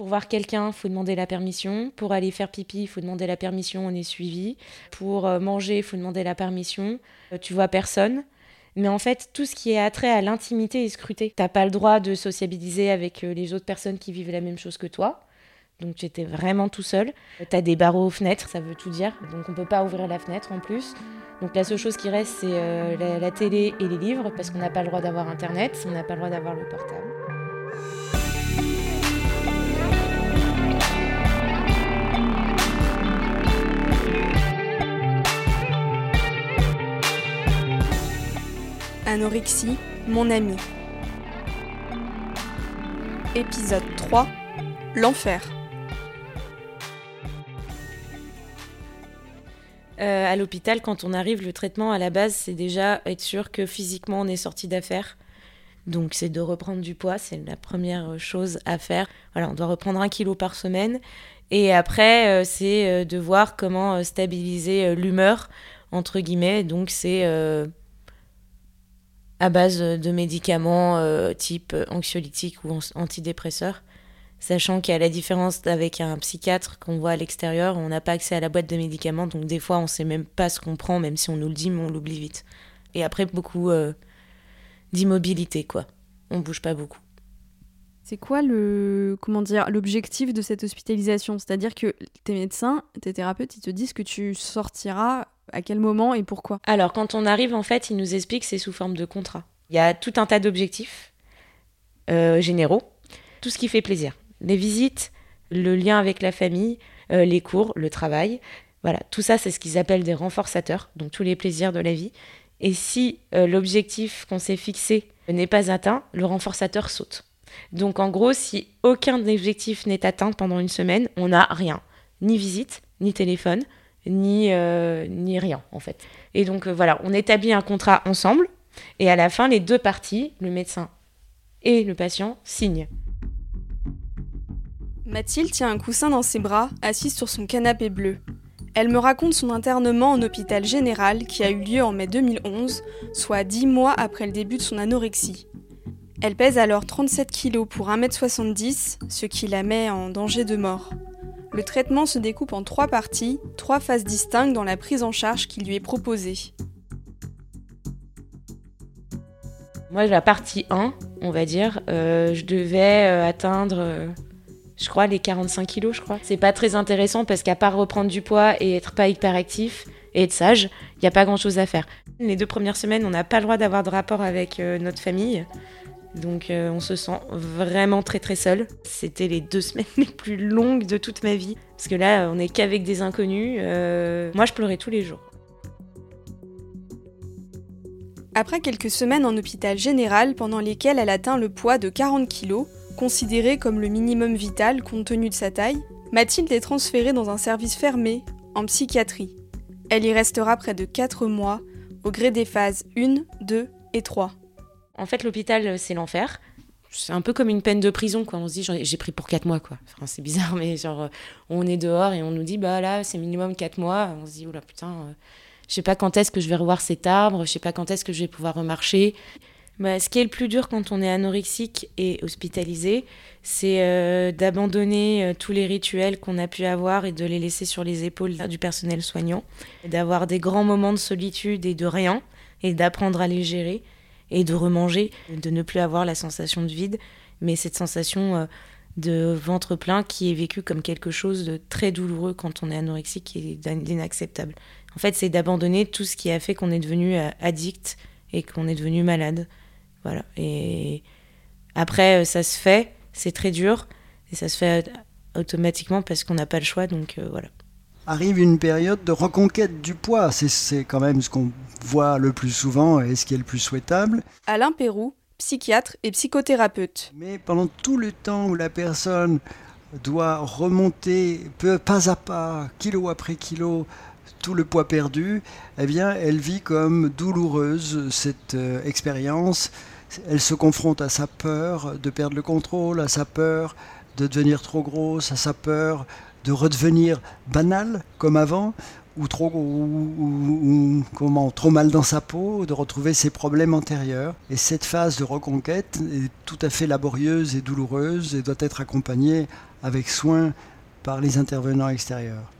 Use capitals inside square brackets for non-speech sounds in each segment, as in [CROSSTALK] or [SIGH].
Pour voir quelqu'un, il faut demander la permission. Pour aller faire pipi, il faut demander la permission, on est suivi. Pour euh, manger, il faut demander la permission. Euh, tu vois personne. Mais en fait, tout ce qui est attrait à l'intimité est scruté. T'as pas le droit de sociabiliser avec euh, les autres personnes qui vivent la même chose que toi. Donc j'étais vraiment tout seul. T'as des barreaux aux fenêtres, ça veut tout dire. Donc on peut pas ouvrir la fenêtre en plus. Donc la seule chose qui reste, c'est la télé et les livres, parce qu'on n'a pas le droit d'avoir Internet, on n'a pas le droit d'avoir le portable. Anorexie, mon ami. Épisode 3 L'enfer. Euh, à l'hôpital, quand on arrive, le traitement à la base, c'est déjà être sûr que physiquement on est sorti d'affaire. Donc c'est de reprendre du poids, c'est la première chose à faire. Voilà, on doit reprendre un kilo par semaine. Et après, euh, c'est euh, de voir comment euh, stabiliser l'humeur, entre guillemets. Donc c'est à base de médicaments euh, type anxiolytiques ou antidépresseurs. Sachant qu'à la différence avec un psychiatre qu'on voit à l'extérieur, on n'a pas accès à la boîte de médicaments, donc des fois on sait même pas ce qu'on prend, même si on nous le dit, mais on l'oublie vite. Et après, beaucoup euh, d'immobilité, quoi. On bouge pas beaucoup. C'est quoi le comment dire l'objectif de cette hospitalisation? C'est-à-dire que tes médecins, tes thérapeutes, ils te disent que tu sortiras à quel moment et pourquoi Alors, quand on arrive, en fait, ils nous expliquent que c'est sous forme de contrat. Il y a tout un tas d'objectifs euh, généraux, tout ce qui fait plaisir. Les visites, le lien avec la famille, euh, les cours, le travail. Voilà, tout ça, c'est ce qu'ils appellent des renforçateurs, donc tous les plaisirs de la vie. Et si euh, l'objectif qu'on s'est fixé n'est pas atteint, le renforçateur saute. Donc en gros, si aucun des objectifs n'est atteint pendant une semaine, on n'a rien. Ni visite, ni téléphone, ni, euh, ni rien en fait. Et donc euh, voilà, on établit un contrat ensemble et à la fin, les deux parties, le médecin et le patient, signent. Mathilde tient un coussin dans ses bras, assise sur son canapé bleu. Elle me raconte son internement en hôpital général qui a eu lieu en mai 2011, soit 10 mois après le début de son anorexie. Elle pèse alors 37 kg pour 1m70, ce qui la met en danger de mort. Le traitement se découpe en trois parties, trois phases distinctes dans la prise en charge qui lui est proposée. Moi, la partie 1, on va dire, euh, je devais euh, atteindre, euh, je crois, les 45 kilos, je crois. C'est pas très intéressant parce qu'à part reprendre du poids et être pas hyperactif et être sage, il n'y a pas grand chose à faire. Les deux premières semaines, on n'a pas le droit d'avoir de rapport avec notre famille. Donc euh, on se sent vraiment très très seul. C'était les deux [LAUGHS] semaines les plus longues de toute ma vie. Parce que là, on n'est qu'avec des inconnus. Euh, moi, je pleurais tous les jours. Après quelques semaines en hôpital général pendant lesquelles elle atteint le poids de 40 kg, considéré comme le minimum vital compte tenu de sa taille, Mathilde est transférée dans un service fermé, en psychiatrie. Elle y restera près de 4 mois, au gré des phases 1, 2 et 3. En fait, l'hôpital, euh, c'est l'enfer. C'est un peu comme une peine de prison, quoi. On se dit, j'ai pris pour 4 mois, quoi. C'est bizarre, [LAUGHS] mais genre, euh, on est dehors et on nous dit, bah là, c'est minimum 4 mois. On se dit, oula, putain, euh, je sais pas quand est-ce que je vais revoir cet arbre, je sais pas quand est-ce que je vais pouvoir remarcher. Bah, ce qui est le plus dur quand on est anorexique et hospitalisé, c'est d'abandonner tous les rituels qu'on a pu avoir et de les laisser sur les épaules du personnel soignant, d'avoir des grands moments de solitude et de rien, et d'apprendre à les gérer et de remanger, de ne plus avoir la sensation de vide, mais cette sensation euh, de ventre plein qui est vécue comme quelque chose de très douloureux quand on est anorexique et d'in- d'inacceptable. En fait, c'est d'abandonner tout ce qui a fait qu'on est devenu euh, addict et qu'on est devenu malade. Voilà. Et après, euh, ça se fait, c'est très dur, et ça se fait automatiquement parce qu'on n'a pas le choix, donc voilà. Arrive une période de reconquête du poids. C'est- C'est quand même ce qu'on voit le plus souvent et ce qui est le plus souhaitable. Alain Pérou, psychiatre et psychothérapeute. Mais pendant tout le temps où la personne doit remonter peu, pas à pas, kilo après kilo, tout le poids perdu, eh bien, elle vit comme douloureuse cette euh, expérience. Elle se confronte à sa peur de perdre le contrôle, à sa peur de devenir trop grosse, à sa peur de redevenir banale comme avant, ou trop ou, comment trop mal dans sa peau, de retrouver ses problèmes antérieurs. Et cette phase de reconquête est tout à fait laborieuse et douloureuse et doit être accompagnée avec soin par les intervenants extérieurs.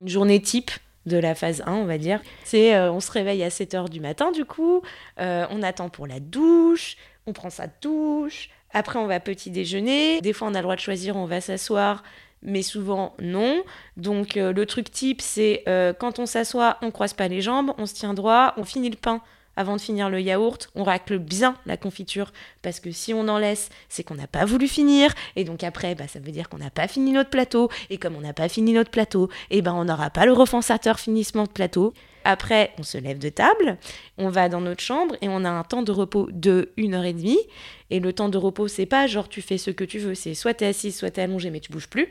Une journée type de la phase 1, on va dire. C'est on se réveille à 7 h du matin, du coup, on attend pour la douche, on prend sa douche, après on va petit déjeuner, des fois on a le droit de choisir, on va s'asseoir, mais souvent non. Donc le truc type, c'est quand on s'assoit, on croise pas les jambes, on se tient droit, on finit le pain avant de finir le yaourt, on racle bien la confiture parce que si on en laisse, c'est qu'on n'a pas voulu finir et donc après, bah, ça veut dire qu'on n'a pas fini notre plateau et comme on n'a pas fini notre plateau, et eh ben on n'aura pas le refonsateur finissement de plateau. Après, on se lève de table, on va dans notre chambre et on a un temps de repos de 1 heure et demie. Et le temps de repos, c'est pas genre tu fais ce que tu veux, c'est soit tu es assis, soit tu es allongé, mais tu bouges plus.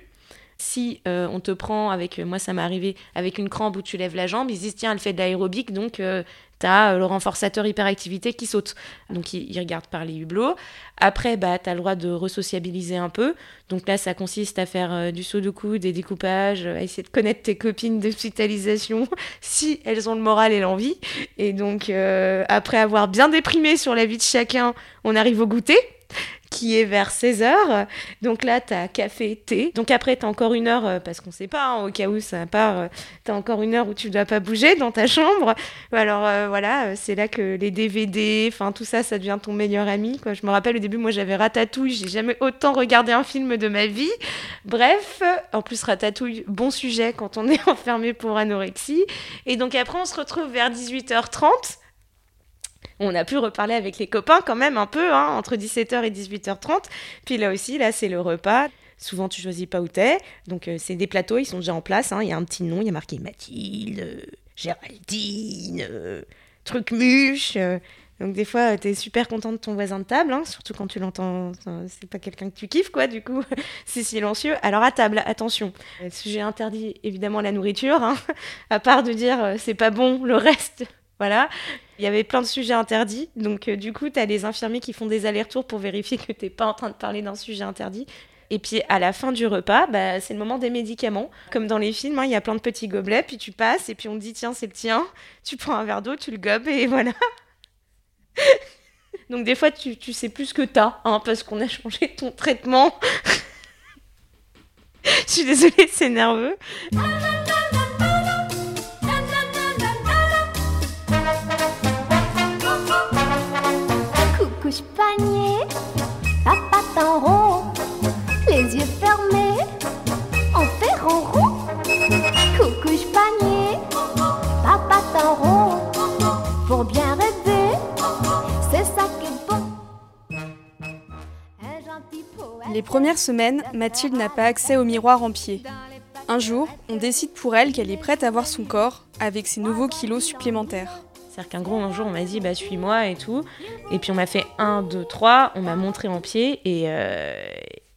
Si euh, on te prend avec, moi ça m'est arrivé, avec une crampe où tu lèves la jambe, ils disent tiens, elle fait de l'aérobic, donc euh, tu as euh, le renforçateur hyperactivité qui saute. Donc ils, regardent par les hublots. Après, bah, tu as le droit de resociabiliser un peu. Donc là, ça consiste à faire du saut de coude, des découpages, à essayer de connaître tes copines d'hospitalisation [LAUGHS] si elles ont le moral et l'envie. Et donc, après avoir bien déprimé sur la vie de chacun, on arrive au goûter qui est vers 16h. Donc là, tu as café, thé. Donc après, tu as encore une heure, euh, parce qu'on sait pas, hein, au cas où ça part, euh, tu as encore une heure où tu dois pas bouger dans ta chambre. Alors euh, voilà, c'est là que les DVD, enfin tout ça, ça devient ton meilleur ami. Je me rappelle au début, moi j'avais Ratatouille, j'ai jamais autant regardé un film de ma vie. Bref, en plus Ratatouille, bon sujet quand on est [LAUGHS] enfermé pour anorexie. Et donc après, on se retrouve vers 18h30 on a pu reparler avec les copains quand même un peu, hein, entre 17h et 18h30. Puis là aussi, là, c'est le repas. Souvent, tu choisis pas où t'es. Donc, euh, c'est des plateaux, ils sont déjà en place. Hein. Il y a un petit nom, il y a marqué Mathilde, Géraldine, euh, Trucmuche. Euh. donc, des fois, tu es super content de ton voisin de table, hein, surtout quand tu l'entends. C'est pas quelqu'un que tu kiffes, quoi, du coup, [LAUGHS] c'est silencieux. Alors, à table, attention. Sujet interdit, évidemment, la nourriture. [LAUGHS] à part de dire c'est pas bon, le reste, voilà. Il y avait plein de sujets interdits. Donc, euh, du coup, tu as les infirmiers qui font des allers-retours pour vérifier que tu n'es pas en train de parler d'un sujet interdit. Et puis, à la fin du repas, bah, c'est le moment des médicaments. Comme dans les films, hein, il y a plein de petits gobelets, puis tu passes, et puis on te dit, tiens, c'est le tien. Tu prends un verre d'eau, tu le gobes, et voilà. [LAUGHS] Donc, des fois, tu, tu sais plus ce que t'as, hein, parce qu'on a changé ton traitement. [LAUGHS] Je suis désolée, c'est nerveux. Les premières semaines, Mathilde n'a pas accès au miroir en pied. Un jour, on décide pour elle qu'elle est prête à voir son corps avec ses nouveaux kilos supplémentaires. C'est-à-dire qu'un gros, un jour, on m'a dit, bah, suis-moi et tout. Et puis on m'a fait un, deux, trois, on m'a montré en pied et, euh,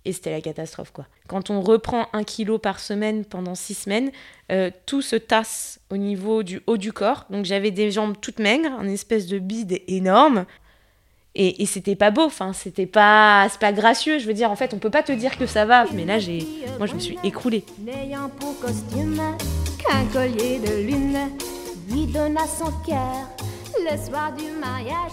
et c'était la catastrophe, quoi. Quand on reprend un kilo par semaine pendant six semaines, euh, tout se tasse au niveau du haut du corps. Donc j'avais des jambes toutes maigres, un espèce de bide énorme. Et, et c'était pas beau, enfin, c'était pas, pas gracieux. Je veux dire, en fait, on peut pas te dire que ça va. Mais là, j'ai, moi, je me suis écroulée. N'ayant pour costume qu'un collier de lune lui donna son cœur le soir du mariage.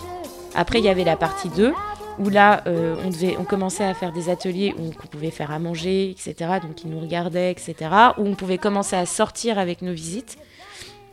Après, il y avait la partie 2 où là, euh, on, devait, on commençait à faire des ateliers où on pouvait faire à manger, etc. Donc, ils nous regardaient, etc. Où on pouvait commencer à sortir avec nos visites.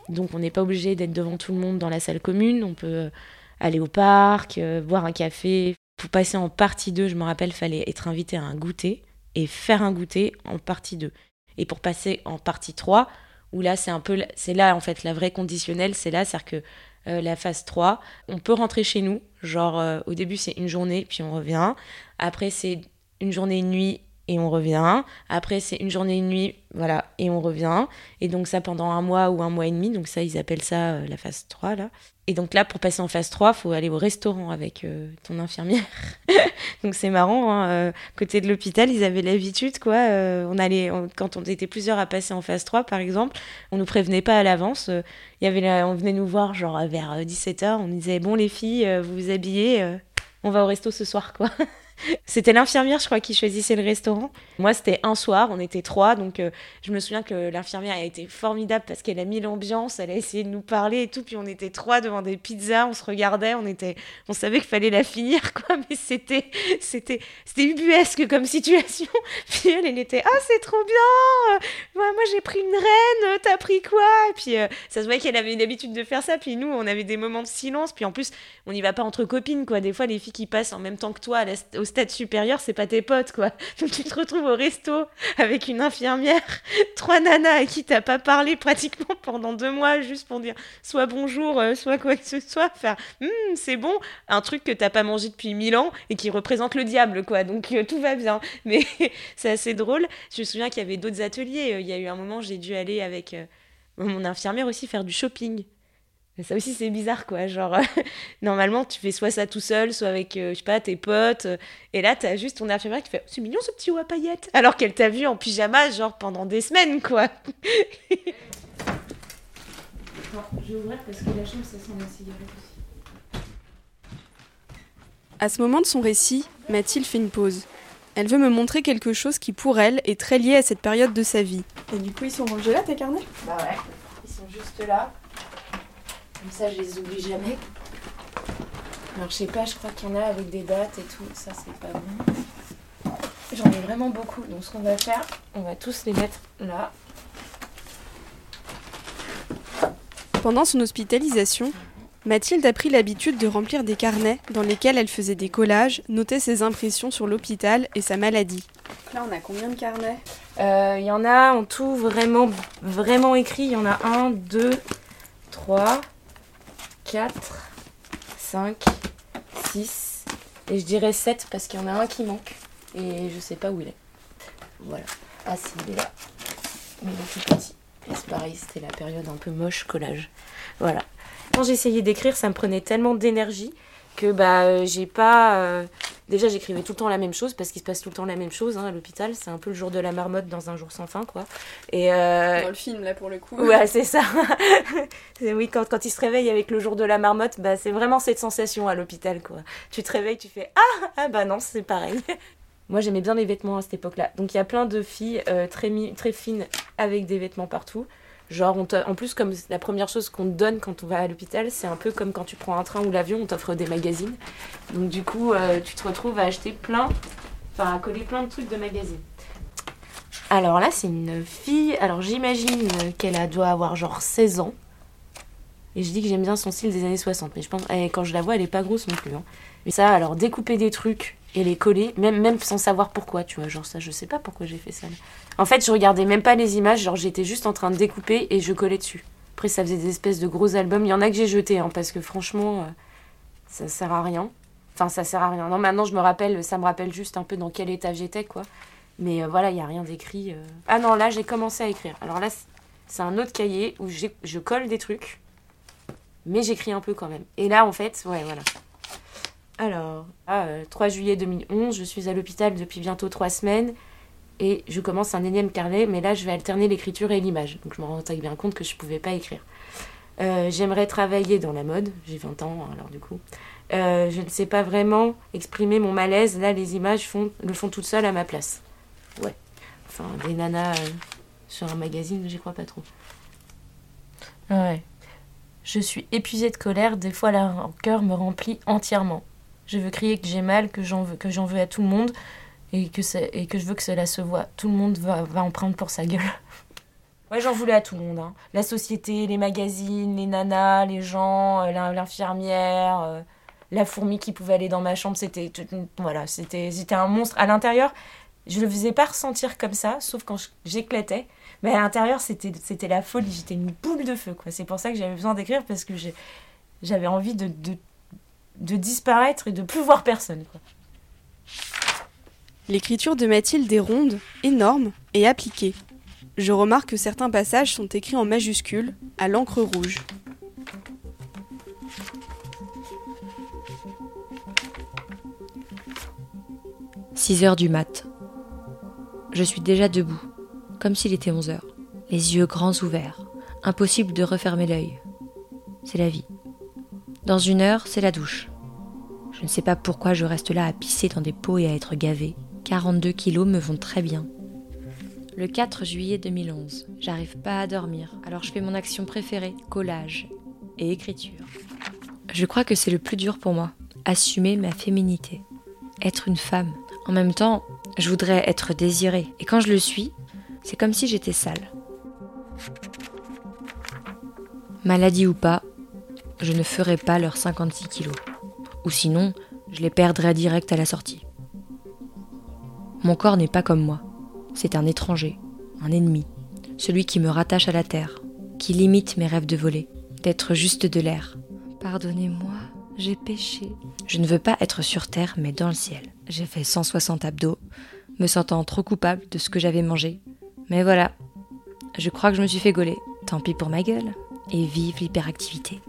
Donc, on n'est pas obligé d'être devant tout le monde dans la salle commune. On peut aller au parc, euh, boire un café. Pour passer en partie 2, je me rappelle, fallait être invité à un goûter et faire un goûter en partie 2. Et pour passer en partie 3, où là, c'est un peu, c'est là en fait la vraie conditionnelle, c'est là, c'est-à-dire que euh, la phase 3, on peut rentrer chez nous, genre euh, au début c'est une journée, puis on revient, après c'est une journée, une nuit, et on revient, après c'est une journée, une nuit, voilà, et on revient, et donc ça pendant un mois ou un mois et demi, donc ça ils appellent ça euh, la phase 3 là. Et donc là, pour passer en phase 3, faut aller au restaurant avec euh, ton infirmière. [LAUGHS] donc c'est marrant, hein, euh, côté de l'hôpital, ils avaient l'habitude, quoi. On allait, quand on était plusieurs à passer en phase 3, par exemple, on nous prévenait pas à l'avance. Il y avait on venait nous voir genre vers 17h, on disait, bon les filles, vous vous habillez, on va au resto ce soir, quoi. C'était l'infirmière, je crois, qui choisissait le restaurant. Moi, c'était un soir, on était trois, donc euh, je me souviens que l'infirmière a été formidable parce qu'elle a mis l'ambiance, elle a essayé de nous parler et tout, puis on était trois devant des pizzas, on se regardait, on était, on savait qu'il fallait la finir, [LAUGHS] quoi, mais c'était, c'était, c'était ubuesque comme situation. [LAUGHS] Puis elle, elle était, ah, c'est trop bien, moi, moi j'ai pris une reine, t'as pris quoi? Et puis euh, ça se voyait qu'elle avait l'habitude de faire ça, puis nous, on avait des moments de silence, puis en plus, on n'y va pas entre copines, quoi. Des fois, les filles qui passent en même temps que toi à au stade supérieur, c'est pas tes potes, quoi. [LAUGHS] Donc tu te retrouves au resto avec une infirmière, [LAUGHS] trois nanas à qui t'as pas parlé pratiquement [LAUGHS] pendant deux mois, juste pour dire soit bonjour, euh, soit quoi que ce soit, faire hum, c'est bon, un truc que t'as pas mangé depuis mille ans et qui représente le diable, quoi. Donc euh, tout va bien. Mais c'est assez drôle. Je me souviens qu'il y avait d'autres ateliers. Il y a eu un moment, j'ai dû aller avec euh, mon infirmière aussi faire du shopping ça aussi, c'est bizarre, quoi. Genre, [LAUGHS] normalement, tu fais soit ça tout seul, soit avec, euh, je sais pas, tes potes. Euh, et là, t'as juste ton infirmière qui fait C'est mignon ce petit haut à paillettes. Alors qu'elle t'a vu en pyjama, genre, pendant des semaines, quoi. [LAUGHS] je vais ouvrir parce que la chambre, ça sent la cigarette aussi. À ce moment de son récit, Mathilde fait une pause. Elle veut me montrer quelque chose qui, pour elle, est très lié à cette période de sa vie. Et du coup, ils sont rangés là, tes carnets Bah ouais, ils sont juste là. Comme ça, je les oublie jamais. Alors, je sais pas, je crois qu'il y en a avec des dates et tout. Ça, c'est pas bon. J'en ai vraiment beaucoup. Donc, ce qu'on va faire, on va tous les mettre là. Pendant son hospitalisation, Mathilde a pris l'habitude de remplir des carnets dans lesquels elle faisait des collages, notait ses impressions sur l'hôpital et sa maladie. Là, on a combien de carnets? Euh, Il y en a en tout vraiment, vraiment écrit. Il y en a un, deux, trois, 4, 5, 6, et je dirais 7 parce qu'il y en a un qui manque. Et je sais pas où il est. Voilà. Ah si, il est là. Mais il est tout petit. Et c'est pareil, c'était la période un peu moche collage. Voilà. Quand j'essayais d'écrire, ça me prenait tellement d'énergie que bah euh, j'ai pas euh, déjà j'écrivais tout le temps la même chose parce qu'il se passe tout le temps la même chose hein, à l'hôpital. C'est un peu le jour de la marmotte dans un jour sans fin quoi. Et euh, dans le film là pour le coup. Ouais c'est ça. [LAUGHS] Oui quand, quand il se réveille avec le jour de la marmotte bah c'est vraiment cette sensation à l'hôpital quoi. Tu te réveilles tu fais ah! Ah bah non c'est pareil [LAUGHS] moi j'aimais bien les vêtements à cette époque là donc il y a plein de filles très très fines avec des vêtements partout Genre, en plus, comme la première chose qu'on te donne quand on va à l'hôpital, c'est un peu comme quand tu prends un train ou l'avion, on t'offre des magazines. Donc, du coup, euh, tu te retrouves à acheter plein, enfin, à coller plein de trucs de magazines. Alors là, c'est une fille. Alors, j'imagine qu'elle doit avoir genre 16 ans. Et je dis que j'aime bien son style des années 60. Mais je pense, et quand je la vois, elle est pas grosse non plus. Hein. Mais ça, alors, découper des trucs et les coller, même, même sans savoir pourquoi, tu vois. Genre, ça, je sais pas pourquoi j'ai fait ça. En fait, je regardais même pas les images, genre, j'étais juste en train de découper et je collais dessus. Après, ça faisait des espèces de gros albums. Il y en a que j'ai jetés, hein, parce que franchement, euh, ça sert à rien. Enfin, ça sert à rien. Non, maintenant, je me rappelle, ça me rappelle juste un peu dans quel état j'étais, quoi. Mais euh, voilà, il n'y a rien d'écrit. Euh. Ah non, là, j'ai commencé à écrire. Alors là, c'est un autre cahier où je colle des trucs, mais j'écris un peu quand même. Et là, en fait, ouais, voilà. Alors, 3 ah, juillet 2011, je suis à l'hôpital depuis bientôt 3 semaines et je commence un énième carnet, mais là je vais alterner l'écriture et l'image. Donc je me rends bien compte que je ne pouvais pas écrire. Euh, j'aimerais travailler dans la mode, j'ai 20 ans alors du coup. Euh, je ne sais pas vraiment exprimer mon malaise, là les images le font toutes seules à ma place. Ouais. Enfin, des nanas euh, sur un magazine, j'y crois pas trop. Ouais. Je suis épuisée de colère, des fois la rancœur me remplit entièrement. Je veux crier que j'ai mal, que j'en veux, que j'en veux à tout le monde et que, je veux que cela se voit. Tout le monde va, en prendre pour sa gueule. [LAUGHS] Ouais, j'en voulais à tout le monde. Hein. La société, les magazines, les nanas, les gens, euh, l'infirmière, euh, la fourmi qui pouvait aller dans ma chambre. C'était voilà, c'était un monstre. À l'intérieur, je le faisais pas ressentir comme ça, sauf quand j'éclatais. Mais à l'intérieur, c'était la folie. J'étais une boule de feu. C'est pour ça que j'avais besoin d'écrire parce que j'avais envie de, de de disparaître et de plus voir personne. L'écriture de Mathilde est ronde, énorme et appliquée. Je remarque que certains passages sont écrits en majuscules, à l'encre rouge. « 6 heures du mat. Je suis déjà debout, comme s'il était 11 heures, les yeux grands ouverts. Impossible de refermer l'œil. C'est la vie. Dans une heure, c'est la douche. Je ne sais pas pourquoi je reste là à pisser dans des pots et à être gavé. 42 kilos me vont très bien. Le 4 juillet 2011, j'arrive pas à dormir, alors je fais mon action préférée, collage et écriture. Je crois que c'est le plus dur pour moi, assumer ma féminité, être une femme. En même temps, je voudrais être désirée, et quand je le suis, c'est comme si j'étais sale. Maladie ou pas, je ne ferai pas leurs 56 kilos. Ou sinon, je les perdrais direct à la sortie. Mon corps n'est pas comme moi. C'est un étranger, un ennemi, celui qui me rattache à la terre, qui limite mes rêves de voler, d'être juste de l'air. Pardonnez-moi, j'ai péché. Je ne veux pas être sur terre, mais dans le ciel. J'ai fait 160 abdos, me sentant trop coupable de ce que j'avais mangé. Mais voilà, je crois que je me suis fait gauler. Tant pis pour ma gueule. Et vive l'hyperactivité.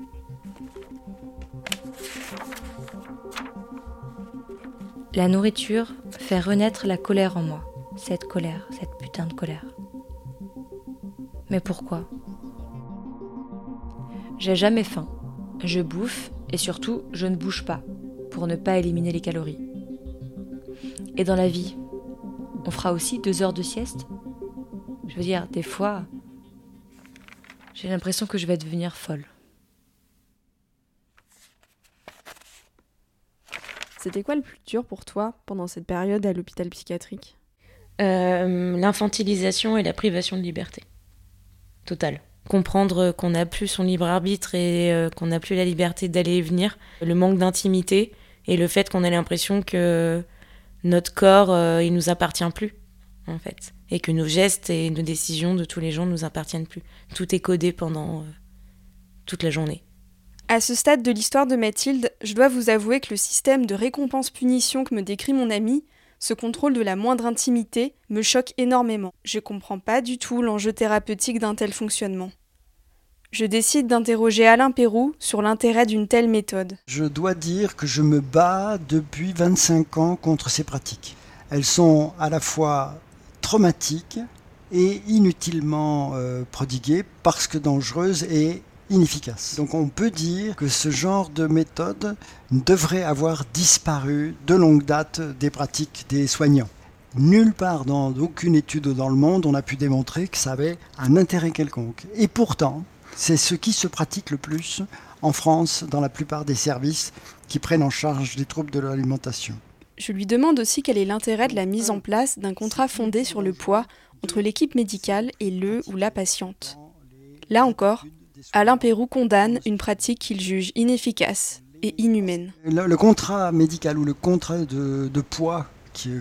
La nourriture fait renaître la colère en moi. Cette colère, cette putain de colère. Mais pourquoi? J'ai jamais faim. Je bouffe et surtout, je ne bouge pas pour ne pas éliminer les calories. Et dans la vie, on fera aussi deux heures de sieste? Je veux dire, des fois, j'ai l'impression que je vais devenir folle. C'était quoi le plus dur pour toi pendant cette période à l'hôpital psychiatrique? Euh, L'infantilisation et la privation de liberté. Totale. Comprendre qu'on n'a plus son libre arbitre et euh, qu'on n'a plus la liberté d'aller et venir. Le manque d'intimité et le fait qu'on a l'impression que notre corps, euh, il nous appartient plus, en fait. Et que nos gestes et nos décisions de tous les jours nous appartiennent plus. Tout est codé pendant euh, toute la journée. À ce stade de l'histoire de Mathilde, je dois vous avouer que le système de récompense-punition que me décrit mon ami, ce contrôle de la moindre intimité, me choque énormément. Je comprends pas du tout l'enjeu thérapeutique d'un tel fonctionnement. Je décide d'interroger Alain Pérou sur l'intérêt d'une telle méthode. Je dois dire que je me bats depuis 25 ans contre ces pratiques. Elles sont à la fois traumatiques et inutilement euh, prodiguées parce que dangereuses et Donc on peut dire que ce genre de méthode devrait avoir disparu de longue date des pratiques des soignants. Nulle part dans aucune étude dans le monde on a pu démontrer que ça avait un intérêt quelconque. Et pourtant, c'est ce qui se pratique le plus en France dans la plupart des services qui prennent en charge les troubles de l'alimentation. Je lui demande aussi quel est l'intérêt de la mise en place d'un contrat fondé sur le poids entre l'équipe médicale et le ou la patiente. Là encore, Alain Pérou condamne une pratique qu'il juge inefficace et inhumaine. Le, contrat médical ou le contrat de, poids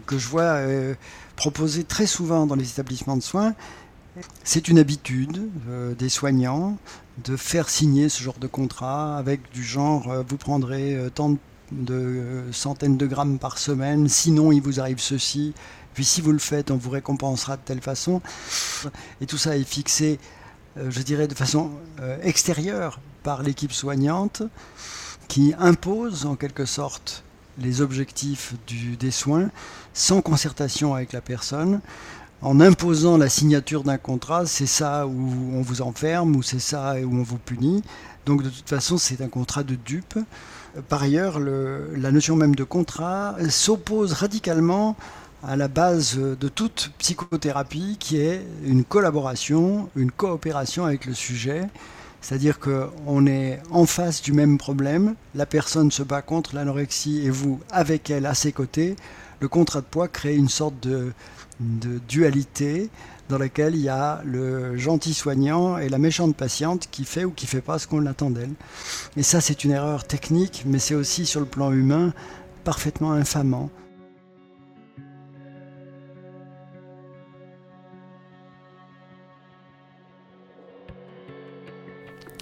que je vois euh, proposé très souvent dans les établissements de soins, c'est une habitude euh, des soignants de faire signer ce genre de contrat avec du genre euh, vous prendrez tant de centaines de grammes par semaine, sinon il vous arrive ceci, puis si vous le faites, on vous récompensera de telle façon. Et tout ça est fixé, je dirais, de façon euh, extérieure par l'équipe soignante qui impose en quelque sorte les objectifs du, des soins sans concertation avec la personne en imposant la signature d'un contrat, c'est ça où on vous enferme ou c'est ça où on vous punit. Donc de toute façon, c'est un contrat de dupe. Par ailleurs, le, la notion même de contrat s'oppose radicalement à la base de toute psychothérapie qui est une collaboration, une coopération avec le sujet. C'est-à-dire qu'on est en face du même problème, la personne se bat contre l'anorexie et vous avec elle à ses côtés. Le contrat de poids crée une sorte de, de dualité dans laquelle il y a le gentil soignant et la méchante patiente qui fait ou qui fait pas ce qu'on attend d'elle. Et ça, c'est une erreur technique, mais c'est aussi sur le plan humain parfaitement infamant.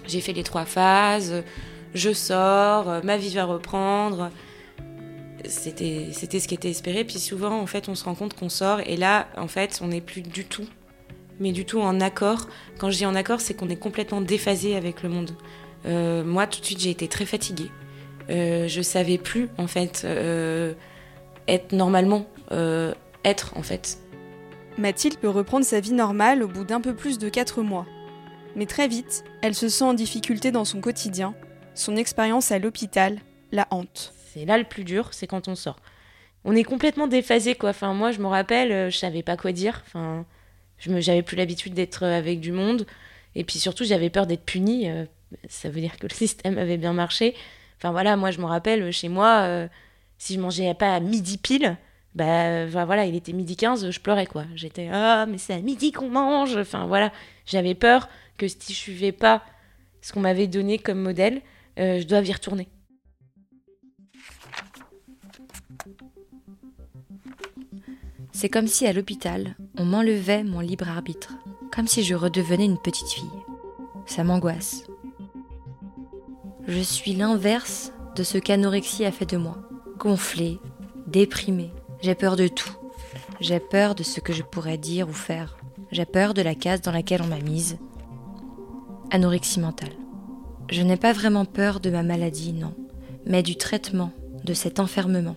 J'ai fait les trois phases, je sors, ma vie va reprendre. C'était, ce qui était espéré. Puis souvent, en fait, on se rend compte qu'on sort et là, en fait, on n'est plus du tout, mais du tout en accord. Quand je dis en accord, c'est qu'on est complètement déphasé avec le monde. Euh, moi, tout de suite, j'ai été très fatiguée. Euh, je savais plus, en fait, euh, être normalement, euh, être, en fait. Mathilde peut reprendre sa vie normale au bout d'un peu plus de 4 mois. Mais très vite, elle se sent en difficulté dans son quotidien. Son expérience à l'hôpital la hante. C'est là le plus dur, c'est quand on sort. On est complètement déphasé, quoi. Enfin, moi, je me rappelle, euh, je savais pas quoi dire. Enfin, j'avais plus l'habitude d'être avec du monde. Et puis surtout, j'avais peur d'être punie. Euh, ça veut dire que le [LAUGHS] système avait bien marché. Enfin voilà, moi je me rappelle chez moi, euh, si je mangeais pas à midi pile, bah voilà, il était midi 15, je pleurais quoi. J'étais ah mais c'est à midi qu'on mange. Enfin voilà, j'avais peur que si je suivais pas ce qu'on m'avait donné comme modèle, je dois y retourner. C'est comme si à l'hôpital, on m'enlevait mon libre arbitre, comme si je redevenais une petite fille. Ça m'angoisse. Je suis l'inverse de ce qu'anorexie a fait de moi. Gonflée, déprimée. J'ai peur de tout. J'ai peur de ce que je pourrais dire ou faire. J'ai peur de la case dans laquelle on m'a mise. Anorexie mentale. Je n'ai pas vraiment peur de ma maladie, non, mais du traitement, de cet enfermement.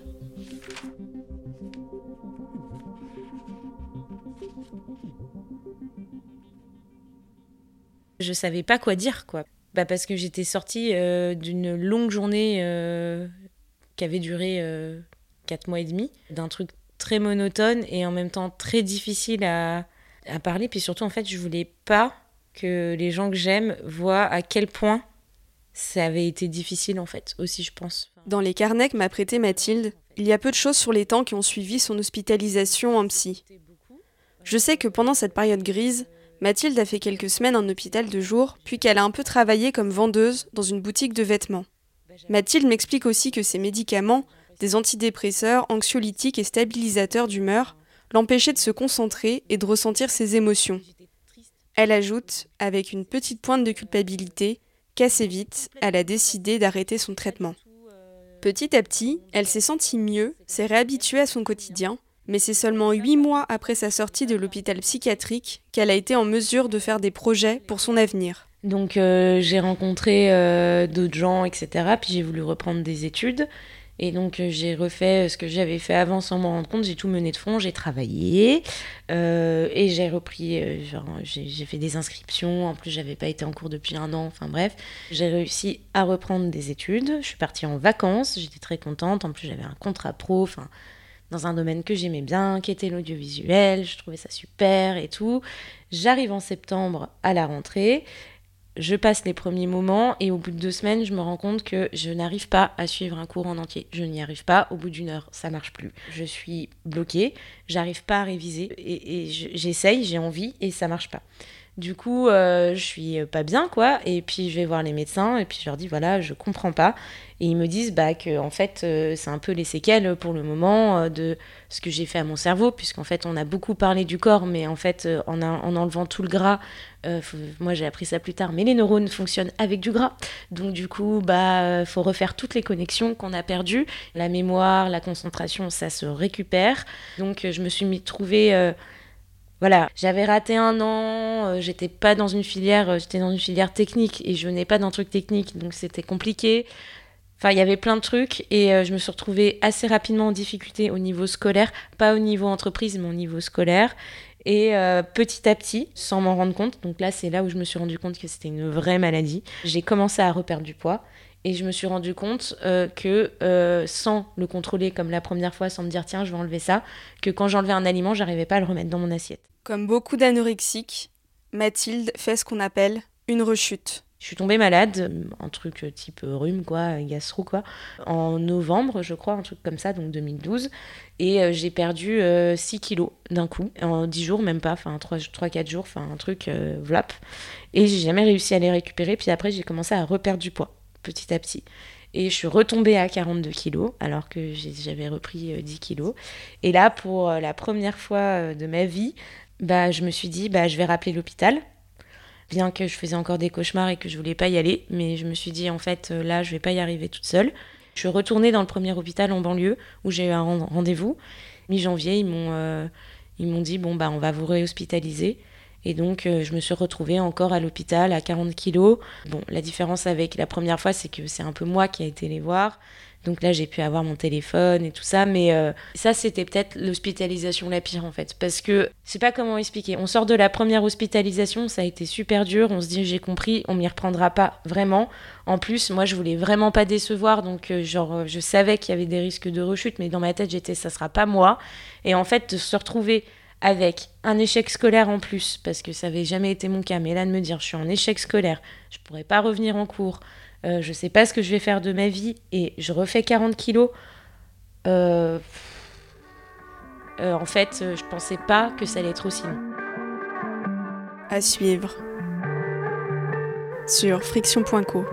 Je savais pas quoi dire, quoi. Bah parce que j'étais sortie euh, d'une longue journée euh, qui avait duré euh, quatre mois et demi, d'un truc très monotone et en même temps très difficile à, à parler. Puis surtout, en fait, je voulais pas que les gens que j'aime voient à quel point ça avait été difficile, en fait, aussi, je pense. Dans les carnets que m'a prêté Mathilde, il y a peu de choses sur les temps qui ont suivi son hospitalisation en psy. Je sais que pendant cette période grise, Mathilde a fait quelques semaines en hôpital de jour, puis qu'elle a un peu travaillé comme vendeuse dans une boutique de vêtements. Mathilde m'explique aussi que ces médicaments, des antidépresseurs, anxiolytiques et stabilisateurs d'humeur, l'empêchaient de se concentrer et de ressentir ses émotions. Elle ajoute, avec une petite pointe de culpabilité, qu'assez vite, elle a décidé d'arrêter son traitement. Petit à petit, elle s'est sentie mieux, s'est réhabituée à son quotidien, mais c'est seulement huit mois après sa sortie de l'hôpital psychiatrique qu'elle a été en mesure de faire des projets pour son avenir. Donc euh, j'ai rencontré euh, d'autres gens, etc. Puis j'ai voulu reprendre des études. Et donc euh, j'ai refait ce que j'avais fait avant sans m'en rendre compte. J'ai tout mené de front, j'ai travaillé et j'ai repris. j'ai fait des inscriptions. En plus, j'avais pas été en cours depuis un an. Enfin bref, j'ai réussi à reprendre des études. Je suis partie en vacances. J'étais très contente. En plus, j'avais un contrat pro. Enfin, dans un domaine que j'aimais bien, qui était l'audiovisuel, je trouvais ça super et tout. J'arrive en septembre à la rentrée, je passe les premiers moments et au bout de deux semaines, je me rends compte que je n'arrive pas à suivre un cours en entier. Je n'y arrive pas. Au bout d'une heure, ça marche plus. Je suis bloquée. J'arrive pas à réviser et, j'essaye, j'ai envie et ça marche pas. Du coup, euh, je suis pas bien, quoi. Et puis, je vais voir les médecins et puis je leur dis, voilà, je comprends pas. Et ils me disent bah, que, en fait, euh, c'est un peu les séquelles pour le moment euh, de ce que j'ai fait à mon cerveau, puisqu'en fait, on a beaucoup parlé du corps, mais en fait, en, en, enlevant tout le gras, moi j'ai appris ça plus tard, mais les neurones fonctionnent avec du gras. Donc, du coup, bah, faut refaire toutes les connexions qu'on a perdues. La mémoire, la concentration, ça se récupère. Donc, je me suis mis trouver voilà, j'avais raté un an, euh, j'étais pas dans une filière, euh, j'étais dans une filière technique et je venais pas d'un truc technique, donc c'était compliqué. Enfin, il y avait plein de trucs et euh, je me suis retrouvée assez rapidement en difficulté au niveau scolaire, pas au niveau entreprise, mais au niveau scolaire. Et petit à petit, sans m'en rendre compte, donc là c'est là où je me suis rendu compte que c'était une vraie maladie, j'ai commencé à reperdre du poids. Et je me suis rendu compte que sans le contrôler comme la première fois, sans me dire tiens, je vais enlever ça, que quand j'enlevais un aliment, j'arrivais pas à le remettre dans mon assiette. Comme beaucoup d'anorexiques, Mathilde fait ce qu'on appelle une rechute. Je suis tombée malade, un truc type rhume, quoi, gastro, quoi, en novembre, je crois, un truc comme ça, donc 2012. Et euh, j'ai perdu 6 euh, kilos d'un coup, en 10 jours, même pas, enfin 3-4 jours, enfin un truc euh, vlap. Et j'ai jamais réussi à les récupérer. Puis après, j'ai commencé à reperdre du poids, petit à petit. Et je suis retombée à 42 kilos, alors que j'avais repris 10 kilos. Et là, pour la première fois de ma vie, bah, je me suis dit, bah, je vais rappeler l'hôpital. Bien que je faisais encore des cauchemars et que je voulais pas y aller, mais je me suis dit, en fait, euh, là, je vais pas y arriver toute seule. Je suis retournée dans le premier hôpital en banlieue où j'ai eu un rendez-vous. Mi-janvier, ils m'ont euh, ils m'ont dit, bon, bah, on va vous réhospitaliser. Et donc, euh, je me suis retrouvée encore à l'hôpital à 40 kilos. Bon, la différence avec la première fois, c'est que c'est un peu moi qui ai été les voir. Donc là, j'ai pu avoir mon téléphone et tout ça. Mais euh, ça, c'était peut-être l'hospitalisation la pire, en fait. Parce que, je sais pas comment expliquer. On sort de la première hospitalisation, ça a été super dur. On se dit, j'ai compris, on m'y reprendra pas vraiment. En plus, moi, je voulais vraiment pas décevoir. Donc, euh, genre, je savais qu'il y avait des risques de rechute. Mais dans ma tête, j'étais, ça sera pas moi. Et en fait, de se retrouver avec un échec scolaire en plus, parce que ça n'avait jamais été mon cas, mais là de me dire je suis en échec scolaire, je pourrais pas revenir en cours, euh, je sais pas ce que je vais faire de ma vie et je refais 40 kilos. Euh, euh, en fait, je pensais pas que ça allait être aussi long. À suivre sur friction.co.